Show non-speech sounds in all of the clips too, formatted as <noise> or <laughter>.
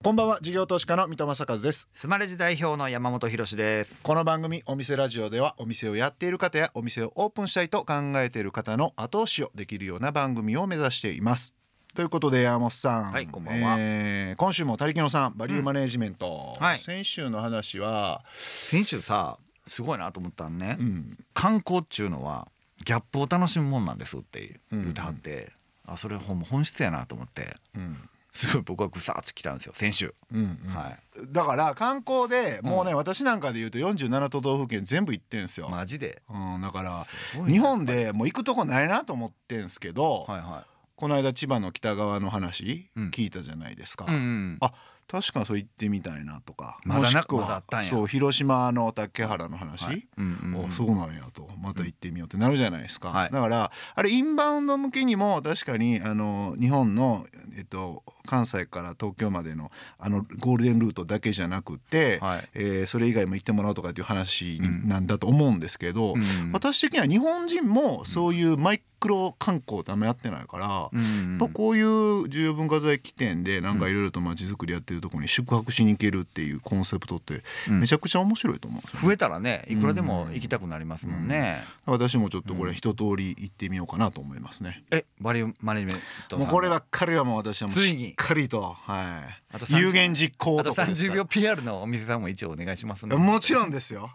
こんばんは事業投資家の三戸正和です。スマレジ代表の山本博です。この番組お店ラジオではお店をやっている方やお店をオープンしたいと考えている方の後押しをできるような番組を目指しています。ということで山本さん、はいこんばんは。えー今週も他力野さんバリューマネジメント、はい。先週の話は、先週さすごいなと思ったんね、うん、観光っちゅうのはギャップを楽しむもんなんですって言ってはって、あそれほん本質やなと思って。うんすごい僕はぐさっときたんですよ先週、うんうん。はだから観光でもうね、私なんかで言うと47都道府県全部行ってんすよ、いマジで？うん、だから日本でもう行くとこないなと思ってんすけど、はいはこの間千葉の北側の話うん。聞いたじゃないですか、い、うんうん、あ確かにそう行ってみたいなとかまだなくはそう広島の竹原の話、はい。うんうんうん。おそうなんやと。また行ってみようってなるじゃないですか、はい。だからあれインバウンド向けにも確かにあの日本の、えっと、関西から東京までのあのゴールデンルートだけじゃなくて、はい。えーそれ以外も行ってもらうとかっていう話になんだと思うんですけど、うん私的には日本人もそういうマイクロ観光ってあんまやってないから、うんやっぱこういう重要文化財起点でなんかいろいろとまちづくりやってるところに宿泊しに行けるっていうコンセプトってうん。めちゃくちゃ面白いと思うんですよ、ね。増えたらねいくらでも行きたくなりますもんね、私もちょっとこれ一通り行ってみようかなと思いますね、えバリューマネジメントもうこればっかりはもう私はもうしっかりとはあとい有言実行あととかですか30秒 PR のお店さんも一応お願いしますねもちろんですよ。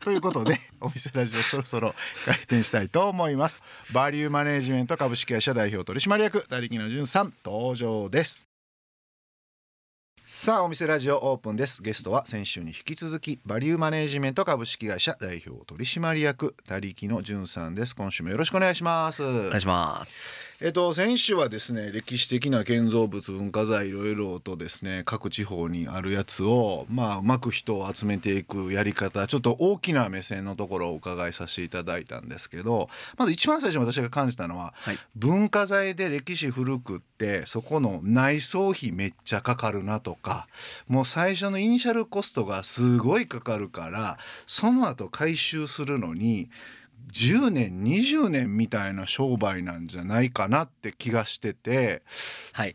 ということで <laughs> お店ラジオそろそろ開店したいと思います。バリューマネジメント株式会社代表取締役成木野潤さん登場ですさあお店ラジオオープンです。ゲストは先週に引き続きバリューマネジメント株式会社代表取締役成木野潤さんです。今週もよろしくお願いします。お願いします。えっと先週はですね歴史的な建造物文化財いろいろとですね各地方にあるやつをまあうまく人を集めていくやり方ちょっと大きな目線のところをお伺いさせていただいたんですけどまず一番最初に私が感じたのは、はい。文化財で歴史古くってそこの内装費めっちゃかかるなとかもう最初のイニシャルコストがすごいかかるからその後回収するのに10年20年みたいな商売なんじゃないかなって気がしててはい。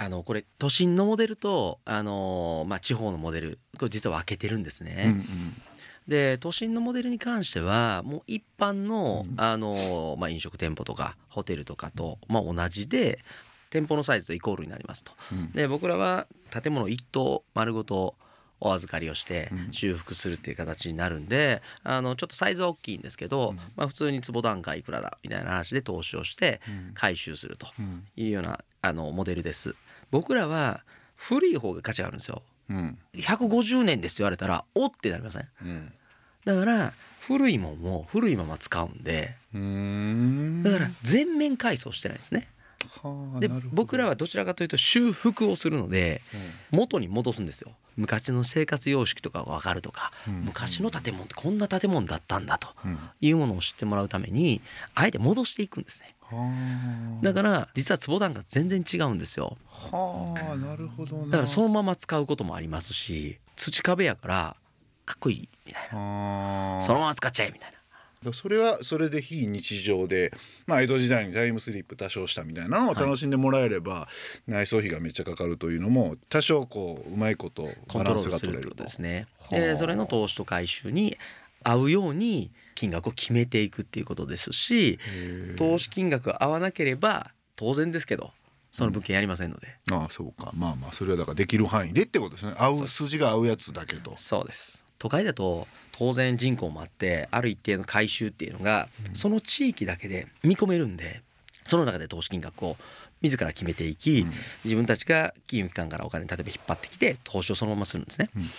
あのこれ都心のモデルとあのまあ地方のモデルこれ実は分けてるんですね。うんうんで都心のモデルに関してはもう一般の、あのまあ飲食店舗とかホテルとかとまあ同じで店舗のサイズとイコールになりますと。うん。で僕らは建物一棟丸ごとお預かりをしてうん。修復するっていう形になるんであのちょっとサイズは大きいんですけど、まあ、普通に坪単価いくらだみたいな話で投資をしてうん。回収するとうん。いうようなあのモデルです。僕らは古い方が価値があるんですよ。うん。150年ですって言われたらおってなりません？うん。だから古いもんも古いまま使うんでだから全面改装してないですね。で僕らはどちらかというと修復をするのでうん。元に戻すんですよ。昔の生活様式とかが分かるとか、うん。昔の建物ってこんな建物だったんだとうん。いうものを知ってもらうためにあえて戻していくんですね。はあ。だから実は坪単価全然違うんですよ。はあなるほどな。だからそのまま使うこともありますし土壁やからかっこいいみたいな。はあ。そのまま使っちゃえみたいなそれはそれで非日常で、まあ、江戸時代にタイムスリップ多少したみたいなのを楽しんでもらえれば、内装費がめっちゃかかるというのも多少こううまいことコントローバランスが取れると。とですね。はあ。でそれの投資と回収に合うように金額を決めていくっていうことですし投資金額が合わなければ当然ですけどその物件やりませんので、ああそうか。まあまあそれはだからできる範囲でってことですね。合う筋が合うやつだけどそうです都会だと当然人口もあってある一定の回収っていうのがその地域だけで見込めるんでその中で投資金額を自ら決めていき、うん。自分たちが金融機関からお金例えば引っ張ってきて投資をそのままするんですね。うん。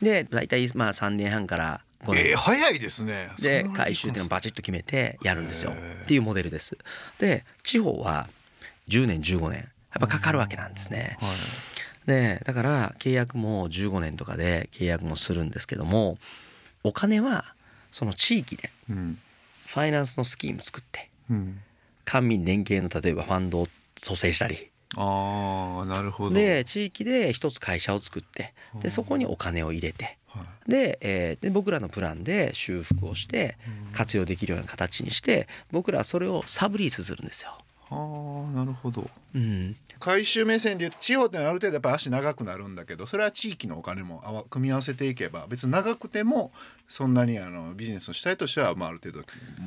で大体まあ3年半から5年。えー、早いですね。で回収っていうのをバチッと決めてやるんですよ。っていうモデルです。で地方は10年15年やっぱかかるわけなんですね。はいでだから契約も15年とかで契約もするんですけどもお金はその地域でうん。ファイナンスのスキーム作ってうん。官民連携の例えばファンドを蘇生したり。ああなるほど。で地域で一つ会社を作ってでそこにお金を入れてはい。で,、えーで僕らのプランで修復をして活用できるような形にして僕らはそれをサブリースするんですよ。はあなるほど。うん、回収目線でいうと地方ってある程度やっぱ足長くなるんだけどそれは地域のお金もあわ組み合わせていけば別に長くてもそんなにあのビジネスの主体としては、まあ、ある程度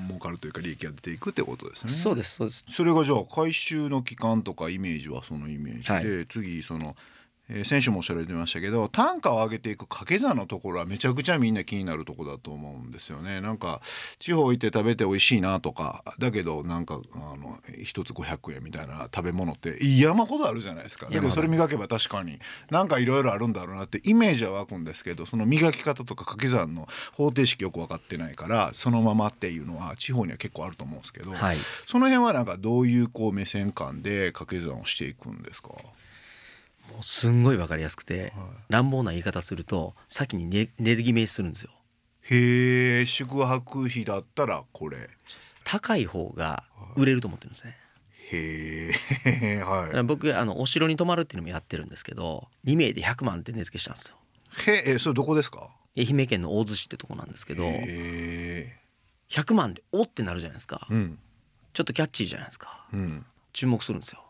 儲かるというか利益が出ていくってことですね。そうですそうです。それがじゃあ回収の期間とかイメージはそのイメージで、は次その、えー先週もおっしゃられてましたけど単価を上げていく掛け算のところはめちゃくちゃみんな気になるところだと思うんですよね。なんか地方行って食べて美味しいなとかだけどなんかあの一つ500円みたいな食べ物って山ほどあるじゃないですか。だけどそれ磨けば確かになんかいろいろあるんだろうなってイメージは湧くんですけどその磨き方とか掛け算の方程式よく分かってないからそのままっていうのは地方には結構あると思うんですけど。はいその辺はなんかどういうこう目線感で掛け算をしていくんですか？もうすんごい分かりやすくて、乱暴な言い方すると先に値値決めするんですよへえ、宿泊費だったらこれ。高い方が売れると思ってるんですねへえ、<laughs> はら僕あのお城に泊まるっていうのもやってるんですけど2名で100万って値付けしたんですよい。へえ、それどこですか？愛媛県の大洲市ってとこなんですけどへ100万でおってなるじゃないですかえ。うん。ちょっとキャッチーじゃないですかうん。注目するんですよ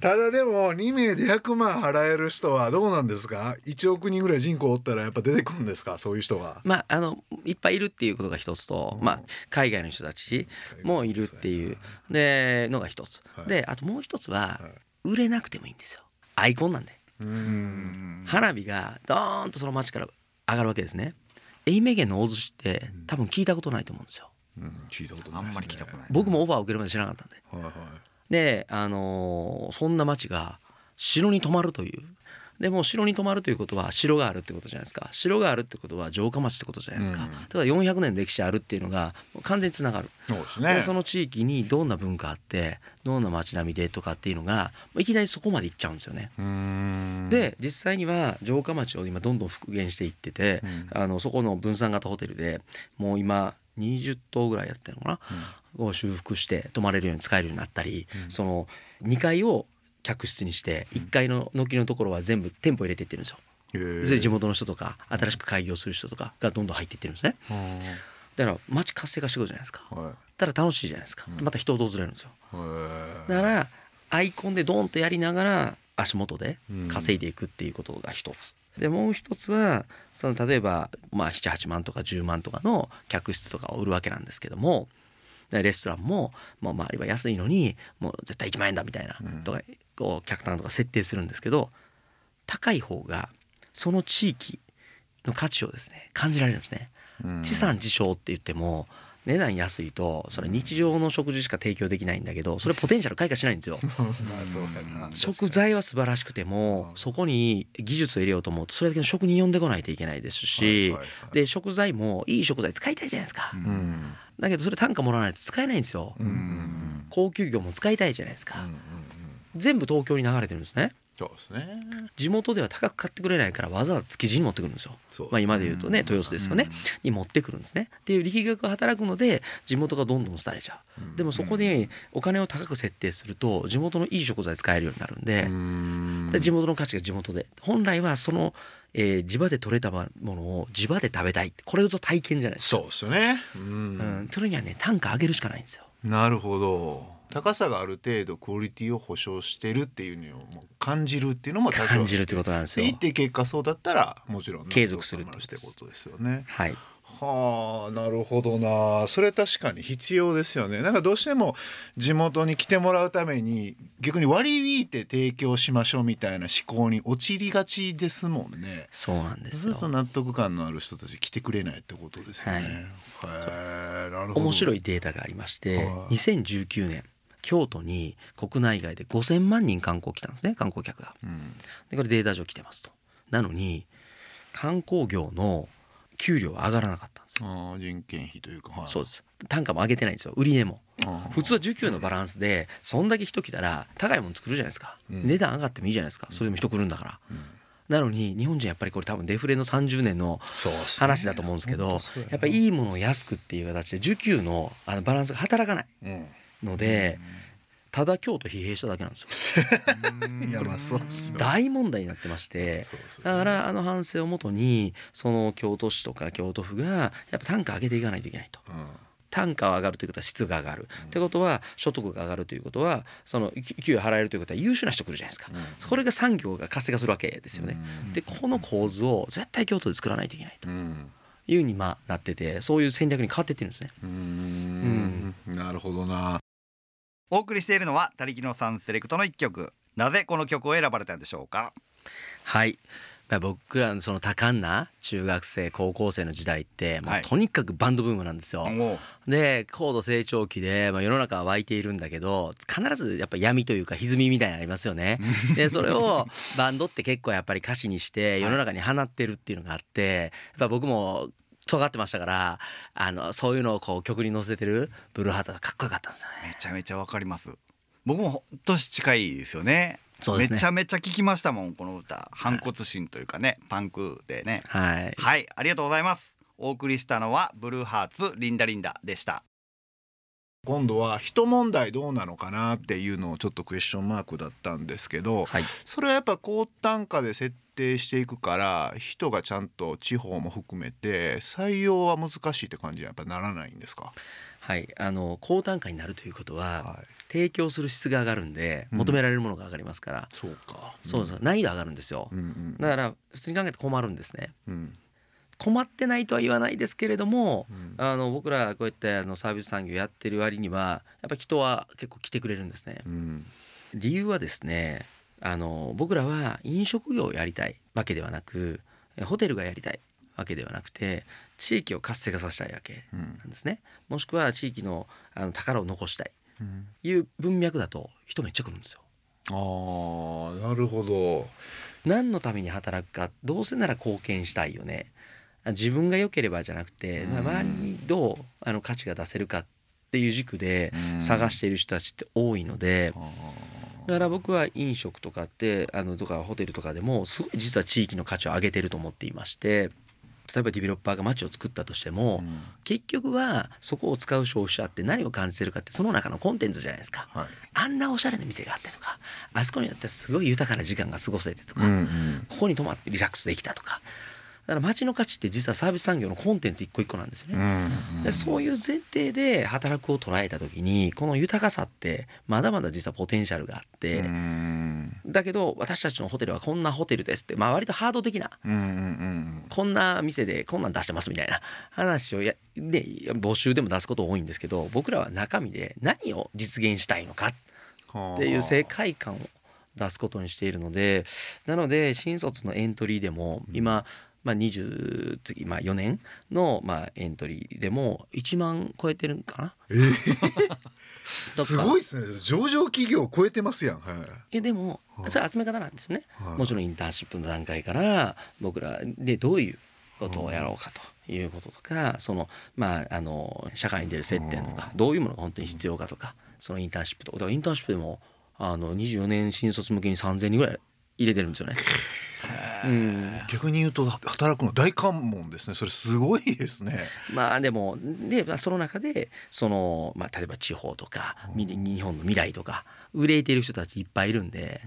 ただでも2名で100万払える人はどうなんですか？1億人ぐらい人口おったらやっぱ出てくるんですか？そういう人が。まああのいっぱいいるっていうことが一つと、まあ、海外の人たちもいるっていうでのが一つ、はい。であともう一つは売れなくてもいいんですよ。アイコンなんで。うん。花火がドーンとその街から上がるわけですね。愛媛県の大洲市って多分聞いたことないと思うんですようん、聞いたことないあんまり来たことない。僕もオファーを受けるまで知らなかったんで。はいはい。であのーそんな町が城に泊まるという。でも城に泊まるということは城があるってことじゃないですか。城があるってことは城下町ってことじゃないですか、うん。だから400年の歴史あるっていうのが完全につながる、そうですね。でその地域にどんな文化あってどんな街並みでとかっていうのがいきなりそこまで行っちゃうんですよね。うん。で実際には城下町を今どんどん復元していってて、あのそこの分散型ホテルでもう今20棟ぐらいやってるのかな、を修復して泊まれるように使えるようになったり、その2階を客室にして1階の軒のところは全部店舗入れていってるんですよ。で地元の人とか新しく開業する人とかがどんどん入っていってるんですね。だから街活性化してくるじゃないですか。はい。たら楽しいじゃないですか。また人訪れるんですよ。だからアイコンでドンとやりながら足元で稼いでいくっていうことが一つ。でもう一つはその例えば、まあ、78万とか10万とかの客室とかを売るわけなんですけどもでレストランももう周りは安いのにもう絶対1万円だみたいなとかこう客単とか設定するんですけど高い方がその地域の価値をですね感じられるんですね。うん地産地消って言っても値段安いとそれ日常の食事しか提供できないんだけどそれポテンシャル開花しないんですよ。<laughs> 食材は素晴らしくてもそこに技術を入れようと思うとそれだけの職人呼んでこないといけないですしで食材もいい食材使いたいじゃないですか。うん。だけどそれ単価もらわないと使えないんですよ。うん。高級魚も使いたいじゃないですか。全部東京に流れてるんですねそうですね。地元では高く買ってくれないからわざわざ築地に持ってくるんですよ。そうですね。まあ、今で言うとね豊洲ですよね。に持ってくるんですね。っていう力学が働くので地元がどんどん廃れちゃう。でもそこでお金を高く設定すると地元のいい食材使えるようになるんでうん。で地元の価値が地元で。本来はその、えー地場で採れたものを地場で食べたい。これぞ体験じゃないですか、そうですよね。ううんん、それにはね単価上げるしかないんですよ。なるほど高さがある程度クオリティを保証してるっていうのを感じるっていうのも感じるってことなんですよ。で一定結果そうだったらもちろん継続するってってことですよね。はい。はあなるほどな。それ確かに必要ですよね。なんかどうしても地元に来てもらうために逆に割り引いて提供しましょうみたいな思考に陥りがちですもんね。そうなんですよ。ずっと納得感のある人たち来てくれないってことですよね、はい。へえなるほど。面白いデータがありましてはい。2019年京都に国内外で5,000万人観光来たんですね観光客が。うん。でこれデータ上来てますと。なのに観光業の給料は上がらなかったんですよ。ああ人件費というか、はい。そうです。単価も上げてないんですよ。売り値も。普通は需給のバランスでそんだけ人来たら高いもの作るじゃないですか、うん。値段上がってもいいじゃないですか。それでも人来るんだから、うん。なのに日本人やっぱりこれ多分デフレの30年の話だと思うんですけど、やっぱりいいものを安くっていう形で需給のあのバランスが働かない。うんので、ただ京都疲弊しただけなんですよ。いやまあそう大問題になってましてだからあの反省をもとにその京都市とか京都府がやっぱ単価上げていかないといけないと。うん。単価は上がるということは質が上がる、ってことは所得が上がるということはその給与払えるということは優秀な人来るじゃないですか、それが産業が活性化するわけですよね。でこの構図を絶対京都で作らないといけないと。いうにまあなっててそういう戦略に変わっていってるんですね。うん。なるほどな。お送りしているのは他力のさんセレクトの一曲。なぜこの曲を選ばれたんでしょうか？はい。まあ僕らのその多感な中学生高校生の時代ってもうとにかくバンドブームなんですよ。で高度成長期で、まあ、世の中は湧いているんだけど必ずやっぱ闇というか歪みみたいなのありますよね。でそれを <laughs> バンドって結構やっぱり歌詞にして世の中に放ってるっていうのがあってやっぱ僕も尖ってましたからあのそういうのをこう曲に乗せてるブルーハーツがかっこよかったんですよね。めちゃめちゃわかります。僕も年近いですよね。そうですね。めちゃめちゃ聞きましたもんこの歌。反骨心というかね、パンクでね。はい。はいありがとうございます。お送りしたのはブルーハーツリンダリンダでした今度は人問題どうなのかなっていうのをちょっとクエスチョンマークだったんですけど、はい。それはやっぱ高単価で設定していくから人がちゃんと地方も含めて採用は難しいって感じにはやっぱならないんですか、はい、あの高単価になるということは、はい、提供する質が上がるんでうん。求められるものが上がりますから、そうか。そうです難易度上がるんですよ、うんうん。だから普通に考えて困るんですね。うん困ってないとは言わないですけれども、うん。あの僕らこうやってあのサービス産業やってる割にはやっぱ人は結構来てくれるんですね。うん。理由はですねあの僕らは飲食業をやりたいわけではなくえホテルがやりたいわけではなくて地域を活性化させたいわけうんなんですね。もしくは地域のあの宝を残したいうん。いう文脈だと人めっちゃ来るんですよ。あーなるほど。何のために働くかどうせなら貢献したいよね自分が良ければじゃなくて、うん。周りにどうあの価値が出せるかっていう軸でうん。探している人たちって多いのであだから僕は飲食とかってあのとかホテルとかでもすごい実は地域の価値を上げてると思っていまして例えばディベロッパーが街を作ったとしてーもうん。結局はそこを使う消費者って何を感じてるかってその中のコンテンツじゃないですか。はい。あんなおしゃれな店があってとかあそこにあったらすごい豊かな時間が過ごせてとか、うんうん。ここに泊まってリラックスできたとかだから街の価値って実はサービス産業のコンテンツ一個一個なんですよね。うんでそういう前提で働くを捉えた時にこの豊かさってまだまだ実はポテンシャルがあって、うん。だけど私たちのホテルはこんなホテルですって、まあ、割とハード的なうんうんこんな店でこんなん出してますみたいな話をや、ね、募集でも出すこと多いんですけど僕らは中身で何を実現したいのかうんっていう世界観を出すことにしているのでなので新卒のエントリーでも今、まあ、20次、まあ、4年の、まあ、エントリーでも1万超えてるんかな。えー、<laughs> すごいですね。上場企業を超えてますやん、はい。えでもはい。それ集め方なんですよね。はい。もちろんインターンシップの段階から僕らでどういうことをやろうかということとかそのまああの社会に出る接点とかどういうものが本当に必要かとかそのインターンシップとか。インターンシップでもあの24年新卒向けに3,000人ぐらい入れてるんですよね。<laughs> うん、逆に言うと働くの大関門ですね。それすごいですね。まあでもでまあその中でその、まあ、例えば地方とかみ日本の未来とか憂いている人たちいっぱいいるんで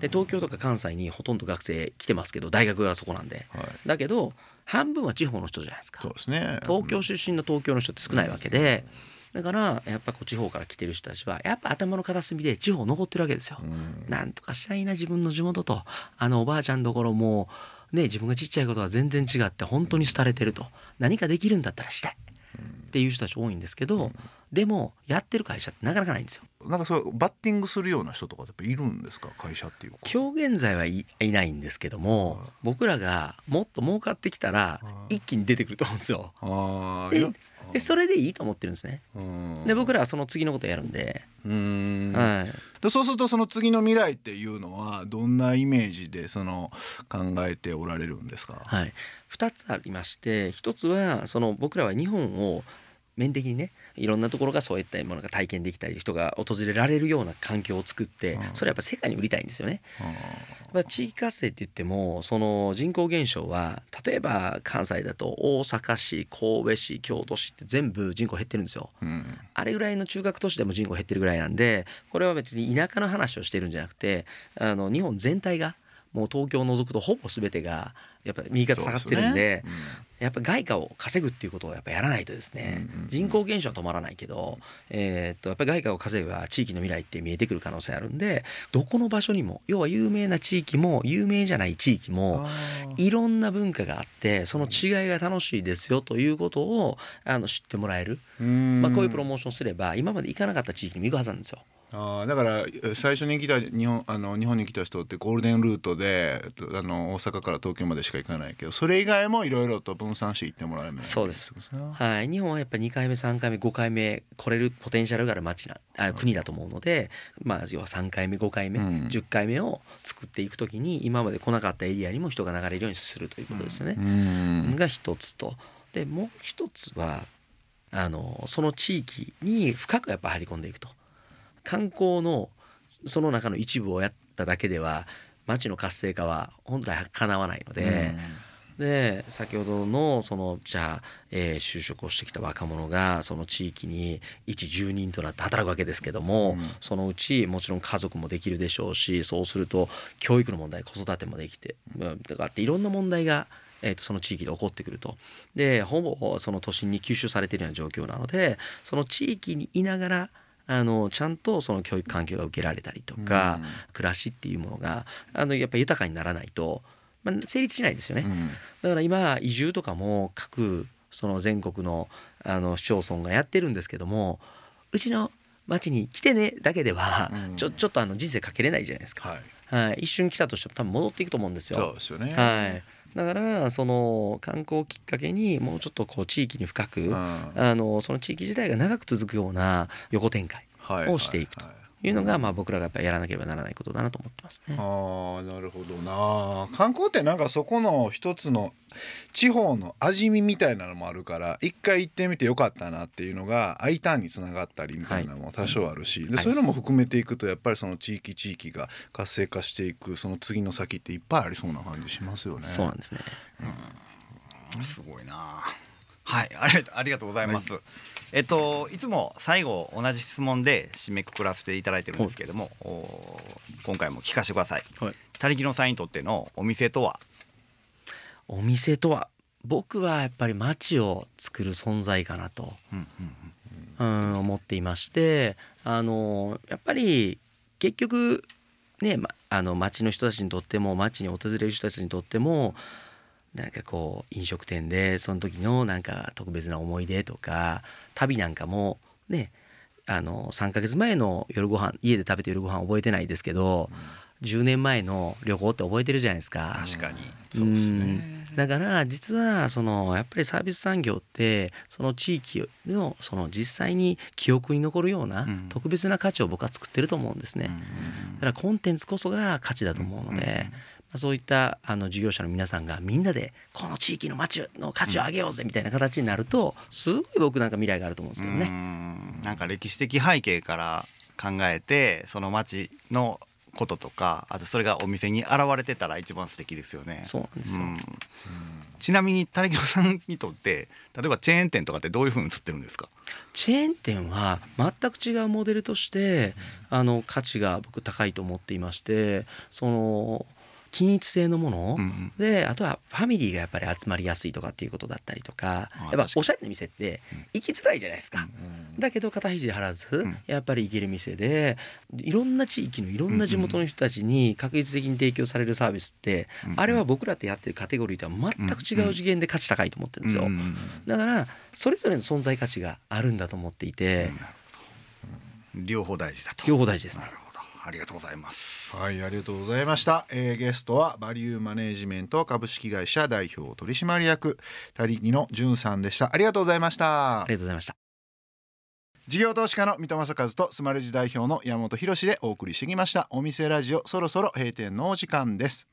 で東京とか関西にほとんど学生来てますけど大学がそこなんで。はい。だけど半分は地方の人じゃないですか。そうですね。東京出身の東京の人って少ないわけでだからやっぱこう地方から来てる人たちはやっぱ頭の片隅で地方残ってるわけですよ。うん。なんとかしたいな自分の地元と。あのおばあちゃんのところもね自分がちっちゃいことは全然違って本当に廃れてると。何かできるんだったらしたい。っていう人たち多いんですけどでもやってる会社ってなかなかないんですよ。なんかそうバッティングするような人とかってやっぱいるんですか？会社っていうか。今日現在はいいないんですけどもはい。僕らがもっと儲かってきたらはい。一気に出てくると思うんですよ。であでそれでいいと思ってるんですね。うん。で僕らはその次のことやるんで、うん。はい、でそうするとその次の未来っていうのはどんなイメージでその考えておられるんですか、はい、2つありまして1つはその僕らは日本を面的にねいろんなところがそういったものが体験できたり人が訪れられるような環境を作ってうんそれやっぱ世界に売りたいんですよね。あまあ、地域活性って言ってもその人口減少は例えば関西だと大阪市神戸市京都市って全部人口減ってるんですよ。ーうんあれぐらいの中核都市でも人口減ってるぐらいなんでこれは別に田舎の話をしてるんじゃなくてあの日本全体がもう東京を除くとほぼ全てがやっぱり右肩下がってるんでやっぱ外貨を稼ぐっていうことをやっぱやらないとですね、うんうんうん。人口減少は止まらないけど、えーっとやっぱり外貨を稼げば地域の未来って見えてくる可能性あるんでどこの場所にも要は有名な地域も有名じゃない地域もいろんな文化があってその違いが楽しいですよということをあの知ってもらえる、まあ、こういうプロモーションすれば今まで行かなかった地域にも行くはずなんですよ。あーだから最初に来た日本あの日本に来た人ってゴールデンルートであの大阪から東京までしか行かないけどそれ以外もいろいろと分散して行ってもらえるみたいなそうです。はい、日本はやっぱり2回目3回目5回目来れるポテンシャルがある町なあ国だと思うので、まあ、要は3回目5回目、うん。10回目を作っていくときに今まで来なかったエリアにも人が流れるようにするということですよね。うん。が一つと。でもう一つはあのその地域に深くやっぱ入り込んでいくと観光のその中の一部をやっただけでは町の活性化は本来かなわないので。で先ほどのそのじゃあ、えー就職をしてきた若者がその地域に一住人となって働くわけですけども、うんそのうちもちろん家族もできるでしょうしそうすると教育の問題子育てもできてうんだからっていろんな問題が、えー、とその地域で起こってくるとでほぼその都心に吸収されているような状況なのでその地域にいながらあのちゃんとその教育環境が受けられたりとか、うん。暮らしっていうものがあのやっぱり豊かにならないと、まあ、成立しないですよね。うん。だから今移住とかも各その全国のあの市町村がやってるんですけどもうちの町に来てねだけではうん。ちょちょっとあの人生かけれないじゃないですか、はい。はい、一瞬来たとしても多分戻っていくと思うんですそうよ。ですよね。はい、だからその観光をきっかけにもうちょっとこう地域に深く、うん。あのその地域自体が長く続くような横展開はいをしていくと。はいはいいうのが、まあ、僕らがやっぱりやらなければならないことだなと思ってますね。あーなるほどな観光ってなんかそこの一つの地方の味見みたいなのもあるから一回行ってみてよかったなっていうのが I ターンにつながったりみたいなのも多少あるし、でそういうのも含めていくとやっぱりその地域地域が活性化していくその次の先っていっぱいありそうな感じしますよね。そうなんですね。すごいなはい。<laughs> ありがとうありがとうございます、えっといつも最後同じ質問で締めくくらせていただいてるんですけれども、お今回も聞かせてください。はい。他力のさんにとってのお店とは？お店とは僕はやっぱり街を作る存在かなと、うんうん、思っていましてあのやっぱり結局ね、ま、あの街の人たちにとっても街に訪れる人たちにとってもなんかこう飲食店でその時のなんか特別な思い出とか旅なんかもねあの3ヶ月前の夜ご飯家で食べて夜ご飯覚えてないですけど、10年前の旅行って覚えてるじゃないですか。確かに。そうですね。うん。だから実はそのやっぱりサービス産業ってその地域のその実際に記憶に残るようなうん。特別な価値を僕は作ってると思うんですね。だからコンテンツこそが価値だと思うので、まあそういったあの事業者の皆さんがみんなでこの地域の街の価値を上げようぜみたいな形になるとすごい僕なんか未来があると思うんですけどうね。んなんか歴史的背景から考えてその町のこととかあとそれがお店に現れてたら一番素敵ですよね。そうなんですよ。うんちなみに谷川さんにとって例えばチェーン店とかってどういうふうに映ってるんですか？チェーン店は全く違うモデルとしてあの価値が僕高いと思っていましてその均一性のもの、うんうん。であとはファミリーがやっぱり集まりやすいとかっていうことだったりとか。あやっぱおしゃれな店って行きづらいじゃないですか。うんだけど肩肘張らずん。やっぱり行ける店でいろんな地域のいろんな地元の人たちに確実的に提供されるサービスってうんあれは僕らってやってるカテゴリーとは全く違う次元で価値高いと思ってるんですよ。だからそれぞれの存在価値があるんだと思っていて。うん両方大事だと。両方大事ですね。なるほどありがとうございますはい、ありがとうございました。えーゲストはバリューマネージメント株式会社代表取締役他力の潤さんでした。ありがとうございましたあ。りがとうございました。事業投資家の三戸正和とスマレジ代表の山本博でお送りしてきましたお店ラジオそろそろ閉店のお時間です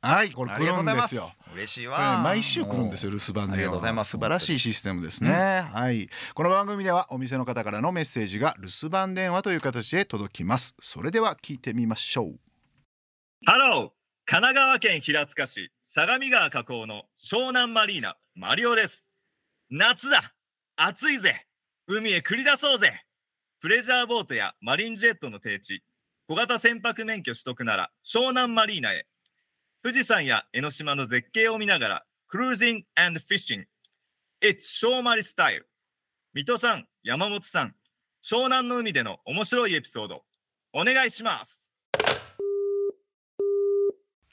はいこれ来るんですよ。嬉しいわ。毎週来るんですよ留守番でありがとうございます。素晴らしいシステムですね、はい。この番組ではお店の方からのメッセージが留守番電話という形で届きます。それでは聞いてみましょう。ハロー神奈川県平塚市相模川河口の湘南マリーナマリオです。夏だ。暑いぜ。海へ繰り出そうぜ。プレジャーボートやマリンジェットの艇置小型船舶免許取得なら湘南マリーナへ富士山や江ノ島の絶景を見ながらクルージングフィッシング It's 湘マリスタイル。水戸さん山本さん湘南の海での面白いエピソード。お願いします。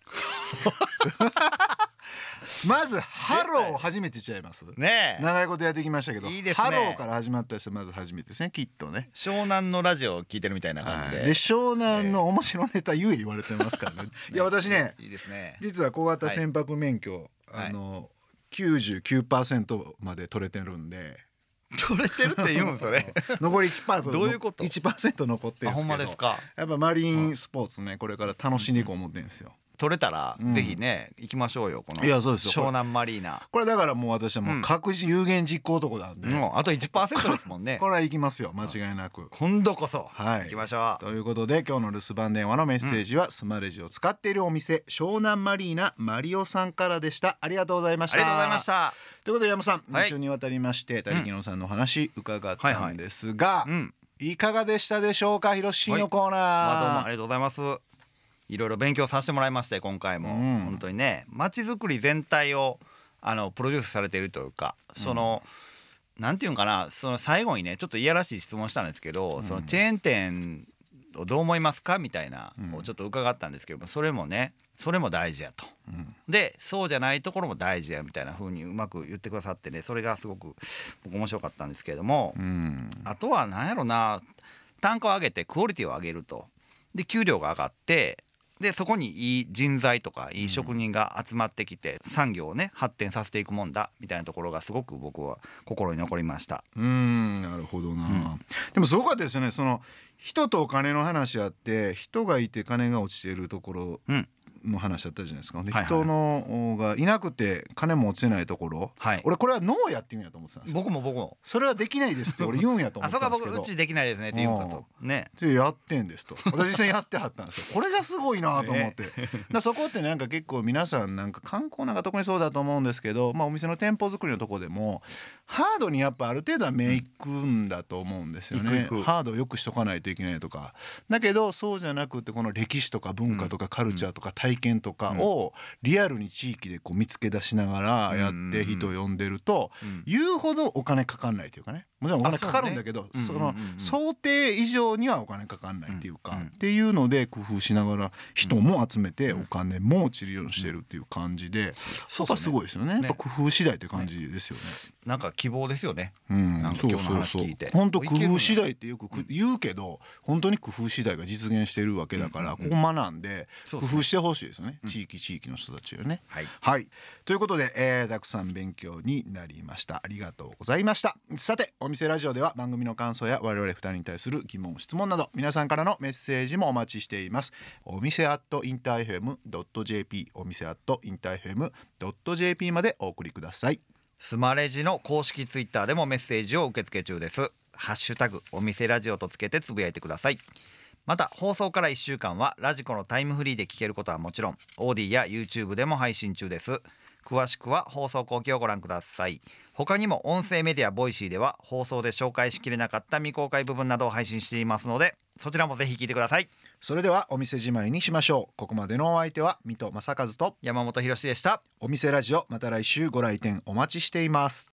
<laughs> <laughs> まずハロー初めてちゃいます。ねえ。長いことやってきましたけどいいですね。ハローから始まった人まず初めてですねきっとね。湘南のラジオを聞いてるみたいな感じで、はい。で湘南の面白ネタゆえ言われてますからね。<laughs> いや私ねいいですね。実は小型船舶免許、はい。あの99%まで取れてるんで。取れてるって言うん <laughs> それ。残り1%どういうこと？1%残ってるあほんんですけど。まですか？やっぱマリンスポーツねこれから楽しんでいこう思ってるんですよ取れたら、うん。ぜひね行きましょうよこの。いやそうですよ。湘南マリーナ。これだからもう私はもう確実有言実行男なんで、もうあと1%ですもんね。<laughs> これは行きますよ間違いなく。今度こそ、はい。行きましょう。ということで今日の留守番電話のメッセージは、スマレジを使っているお店湘南マリーナマリオさんからでした。ありがとうございました。ありがとうございました。ということで山さん、はい。一緒にわたりまして他力野さんのお話伺ったんですが、うん。いかがでしたでしょうか？広しのコーナー、まあどうもありがとうございますいろいろ勉強させてもらいまして今回も、うん。本当にね街づくり全体をあのプロデュースされているというかその、なんていうんかなその最後にねちょっといやらしい質問したんですけど、そのチェーン店をどう思いますかみたいなうん。をちょっと伺ったんですけどもそれもねそれも大事やと。うん。でそうじゃないところも大事やみたいな風にうまく言ってくださってねそれがすごく僕面白かったんですけれども、うん。あとは何やろな単価を上げてクオリティを上げると。で給料が上がってでそこにいい人材とかいい職人が集まってきて、産業をね発展させていくもんだみたいなところがすごく僕は心に残りました。うんなるほどな、ん。でもすごかったですよね。その人とお金の話あって人がいて金が落ちているところうんの話だったじゃないですか、で人のがいなくて金も落ちてないところ、はい。俺これはノーやって言うんやと思ってたんですよ。僕も僕も。それはできないですって俺言うんやと思あっそこは僕たんですけど。<laughs> うちできないですねっていうこと。ね。でやってんですと。私実際にやってはったんですよ。<laughs> これがすごいなと思って、だそこってなんか結構皆さんなんか観光なんか特にそうだと思うんですけど、まあ、お店の店舗作りのとこでもハードにやっぱある程度は目いくんだと思うんですよね、ハードをよくしとかないといけないとか。だけどそうじゃなくてこの歴史とか文化とかカルチャーとか体験とかをリアルに地域でこう見つけ出しながらやって人を呼んでるとうん。言うほどお金かかんないというかね。もちろんお金かかるんだけどあその想定以上にはお金かかんないっていうか、っていうので工夫しながら人も集めてお金も落ちるようにしてるっていう感じで、そこはすごいですよね。ね。やっぱ工夫次第って感じですよね。なんか希望ですよね。うん。なんか今日の話聞いて。本当工夫次第ってよくく言うけど本当に工夫次第が実現してるわけだから、ここ学んで工夫してほしいですよね。地域地域の人たちよね。はい。はい。ということで、えーたくさん勉強になりました。ありがとうございました。さてお店ラジオでは番組の感想や我々二人に対する疑問質問など皆さんからのメッセージもお待ちしています。お店アット interfm .jp お店アット interfm .jp までお送りくださいスマレジの公式ツイッターでもメッセージを受け付け中です。ハッシュタグお店ラジオとつけてつぶやいてください。また放送から1週間は radiko のタイムフリーで聞けることはもちろん AuDee や YouTube でも配信中です。詳しくは放送後記をご覧ください。他にも音声メディア Voicy では放送で紹介しきれなかった未公開部分などを配信していますのでそちらもぜひ聞いてください。それではお店じまいにしましょうここまでのお相手は水戸正和と山本博史でした。お店ラジオまた来週ご来店お待ちしています